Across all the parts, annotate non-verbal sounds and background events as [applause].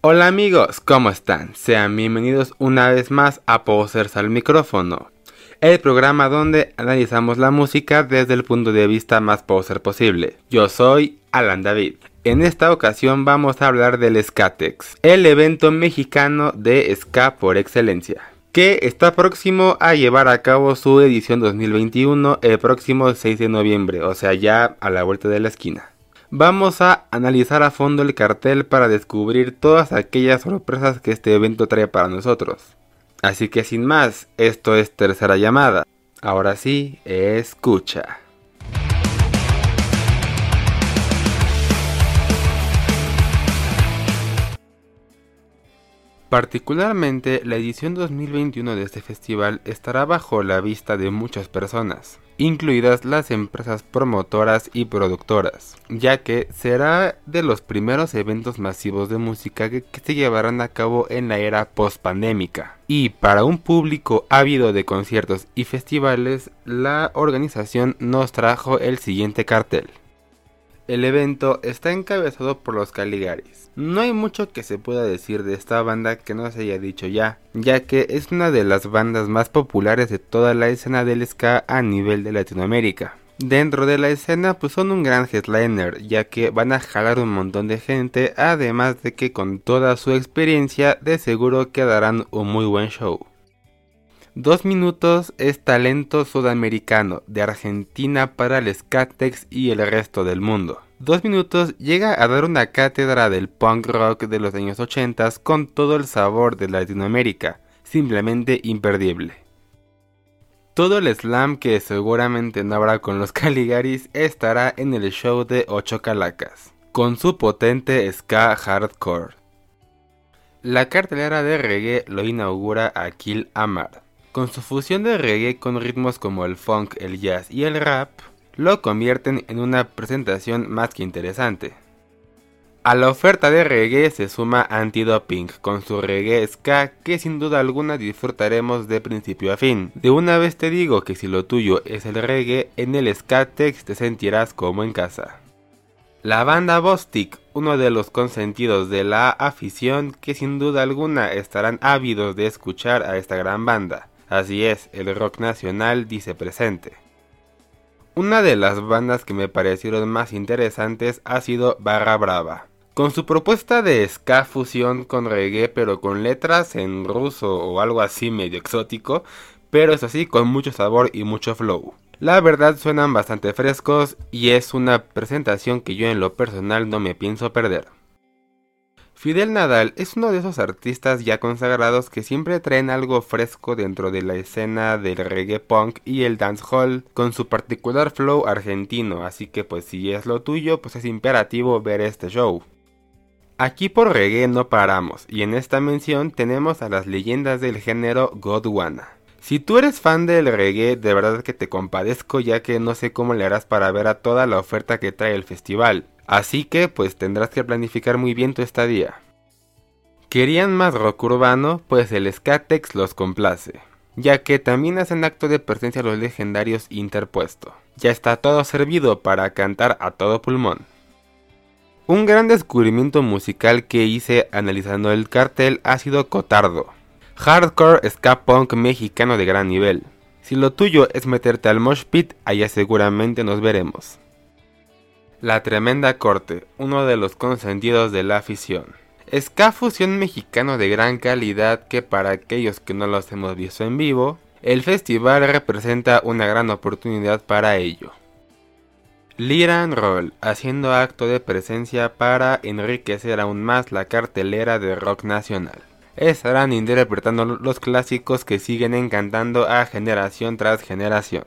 Hola amigos, ¿cómo están? Sean bienvenidos una vez más a Posers al micrófono, el programa donde analizamos la música desde el punto de vista más poser posible. Yo soy Alan David. En esta ocasión vamos a hablar del Skatex, el evento mexicano de ska por excelencia que está próximo a llevar a cabo su edición 2021 el próximo 6 de noviembre, o sea ya a la vuelta de la esquina. Vamos a analizar a fondo el cartel para descubrir todas aquellas sorpresas que este evento trae para nosotros. Así que sin más, esto es tercera llamada. Ahora sí, escucha. Particularmente, la edición 2021 de este festival estará bajo la vista de muchas personas, incluidas las empresas promotoras y productoras, ya que será de los primeros eventos masivos de música que, se llevarán a cabo en la era post-pandémica. Y para un público ávido de conciertos y festivales, la organización nos trajo el siguiente cartel. El evento está encabezado por los Caligaris. No hay mucho que se pueda decir de esta banda que no se haya dicho ya, ya que es una de las bandas más populares de toda la escena del ska a nivel de Latinoamérica. Dentro de la escena pues son un gran headliner, ya que van a jalar un montón de gente, además de que con toda su experiencia de seguro quedarán un muy buen show. Dos minutos es talento sudamericano de Argentina para el Skatex y el resto del mundo. Dos minutos llega a dar una cátedra del punk rock de los años 80 con todo el sabor de Latinoamérica, simplemente imperdible. Todo el slam que seguramente no habrá con los [laughs] Caligaris estará en el show de 8 calacas, con su potente ska hardcore. La cartelera de reggae lo inaugura Akil Amar, con su fusión de reggae con ritmos como el funk, el jazz y el rap, lo convierten en una presentación más que interesante. A la oferta de reggae se suma Antidoping con su reggae ska que sin duda alguna disfrutaremos de principio a fin. De una vez te digo que si lo tuyo es el reggae, en el Skatex te sentirás como en casa. La banda Bostik, uno de los consentidos de la afición que sin duda alguna estarán ávidos de escuchar a esta gran banda. Así es, el rock nacional dice presente. Una de las bandas que me parecieron más interesantes ha sido Barra Brava. Con su propuesta de ska fusión con reggae pero con letras en ruso o algo así medio exótico, pero es así con mucho sabor y mucho flow. La verdad suenan bastante frescos y es una presentación que yo en lo personal no me pienso perder. Fidel Nadal es uno de esos artistas ya consagrados que siempre traen algo fresco dentro de la escena del reggae punk y el dancehall con su particular flow argentino, así que pues si es lo tuyo, pues es imperativo ver este show. Aquí por reggae no paramos, y en esta mención tenemos a las leyendas del género Godwana. Si tú eres fan del reggae, de verdad que te compadezco ya que no sé cómo le harás para ver a toda la oferta que trae el festival. Así que pues tendrás que planificar muy bien tu estadía. ¿Querían más rock urbano? Pues el Skatex los complace, ya que también hacen acto de presencia los legendarios interpuesto. Ya está todo servido para cantar a todo pulmón. Un gran descubrimiento musical que hice analizando el cartel ha sido Cotardo, hardcore ska punk mexicano de gran nivel. Si lo tuyo es meterte al mosh pit, allá seguramente nos veremos. La Tremenda Corte, uno de los consentidos de la afición. Ska fusión mexicano de gran calidad que para aquellos que no los hemos visto en vivo, el festival representa una gran oportunidad para ello. Liran Roll, haciendo acto de presencia para enriquecer aún más la cartelera de rock nacional. Estarán interpretando los clásicos que siguen encantando a generación tras generación.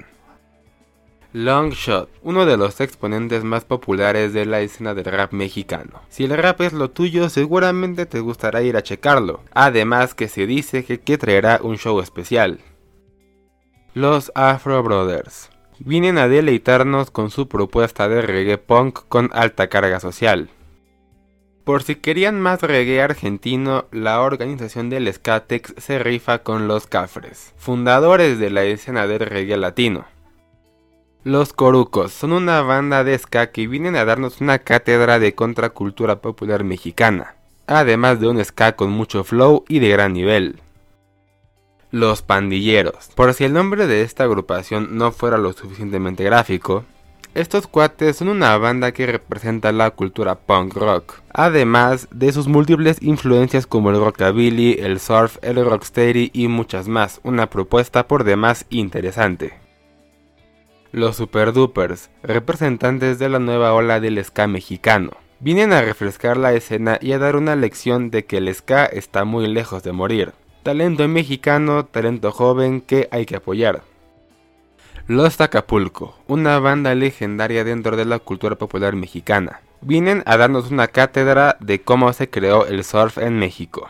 Longshot, uno de los exponentes más populares de la escena del rap mexicano. Si el rap es lo tuyo, seguramente te gustará ir a checarlo. Además que se dice que, que traerá un show especial. Los Afro Brothers. Vienen a deleitarnos con su propuesta de reggae punk con alta carga social. Por si querían más reggae argentino, la organización del Skatex se rifa con los Cafres, fundadores de la escena del reggae latino. Los Corucos son una banda de ska que vienen a darnos una cátedra de contracultura popular mexicana. además de un ska con mucho flow y de gran nivel. Los Pandilleros. Por si el nombre de esta agrupación no fuera lo suficientemente gráfico, estos cuates son una banda que representa la cultura punk rock, además de sus múltiples influencias como el rockabilly, el surf, el rocksteady y muchas más, una propuesta por demás interesante. Los Super Dupers, representantes de la nueva ola del ska mexicano, vienen a refrescar la escena y a dar una lección de que el ska está muy lejos de morir. Talento mexicano, talento joven que hay que apoyar. Los Acapulco, una banda legendaria dentro de la cultura popular mexicana, vienen a darnos una cátedra de cómo se creó el surf en México.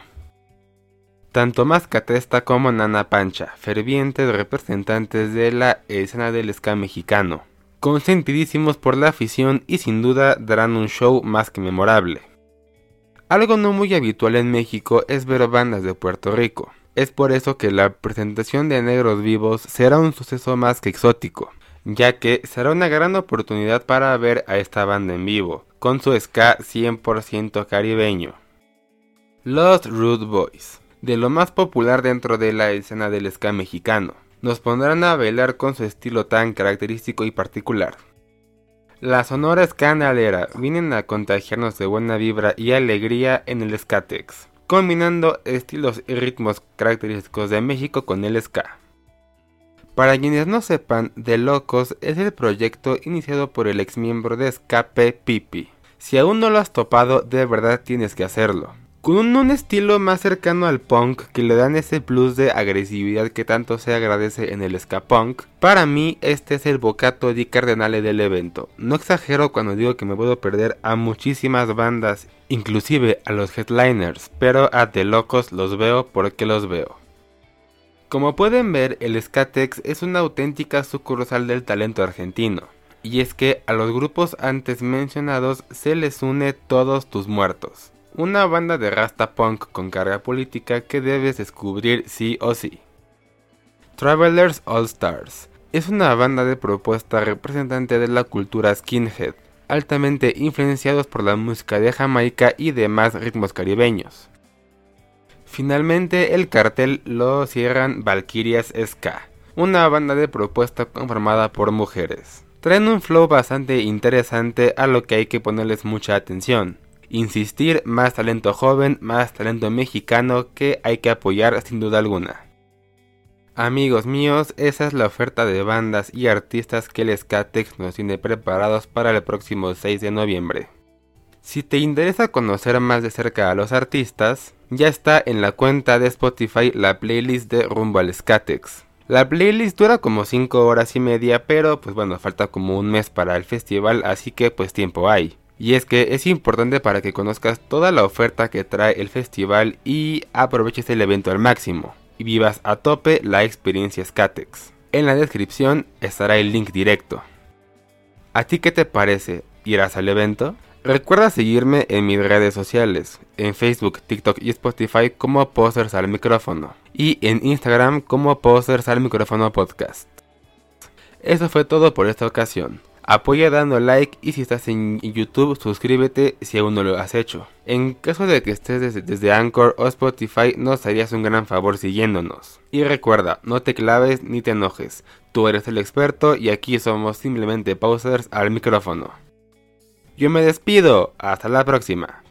Tanto Mascatesta como Nana Pancha, fervientes representantes de la escena del ska mexicano, consentidísimos por la afición y sin duda darán un show más que memorable. Algo no muy habitual en México es ver bandas de Puerto Rico, es por eso que la presentación de Negros Vivos será un suceso más que exótico, ya que será una gran oportunidad para ver a esta banda en vivo, con su ska 100% caribeño. Los Rude Boys, de lo más popular dentro de la escena del ska mexicano, nos pondrán a bailar con su estilo tan característico y particular. La sonora escandalera vienen a contagiarnos de buena vibra y alegría en el Skatex combinando estilos y ritmos característicos de México con el ska. Para quienes no sepan, The Locos es el proyecto iniciado por el ex miembro de Escape Pipi. Si aún no lo has topado, de verdad tienes que hacerlo con un, estilo más cercano al punk que le dan ese plus de agresividad que tanto se agradece en el ska punk. Para mí este es el bocato di cardenale del evento. No exagero cuando digo que me puedo perder a muchísimas bandas, inclusive a los headliners, pero a The Locos los veo porque los veo. Como pueden ver, el Skatex es una auténtica sucursal del talento argentino. Y es que a los grupos antes mencionados se les une todos tus muertos una banda de rasta punk con carga política que debes descubrir sí o sí. Travelers All Stars es una banda de propuesta representante de la cultura skinhead, altamente influenciados por la música de Jamaica y demás ritmos caribeños. Finalmente el cartel lo cierran Valkyrias Ska, una banda de propuesta conformada por mujeres. Traen un flow bastante interesante a lo que hay que ponerles mucha atención insistir, más talento joven, más talento mexicano que hay que apoyar sin duda alguna. Amigos míos, esa es la oferta de bandas y artistas que el Skatex nos tiene preparados para el próximo 6 de noviembre. Si te interesa conocer más de cerca a los artistas, ya está en la cuenta de Spotify la playlist de Rumbo al Skatex. La playlist dura como 5 horas y media, pero pues bueno, falta como un mes para el festival, así que pues tiempo hay. Y es que es importante para que conozcas toda la oferta que trae el festival y aproveches el evento al máximo y vivas a tope la experiencia Skatex. En la descripción estará el link directo. ¿A ti te parece? ¿Irás al evento? Recuerda seguirme en mis redes sociales, en Facebook, TikTok y Spotify como Posters al Micrófono y en Instagram como Posters al Micrófono Podcast. Eso fue todo por esta ocasión. Apoya dando like y si estás en YouTube suscríbete si aún no lo has hecho. En caso de que estés desde, Anchor o Spotify nos harías un gran favor siguiéndonos. Y recuerda, no te claves ni te enojes, tú eres el experto y aquí somos simplemente pausers al micrófono. Yo me despido, hasta la próxima.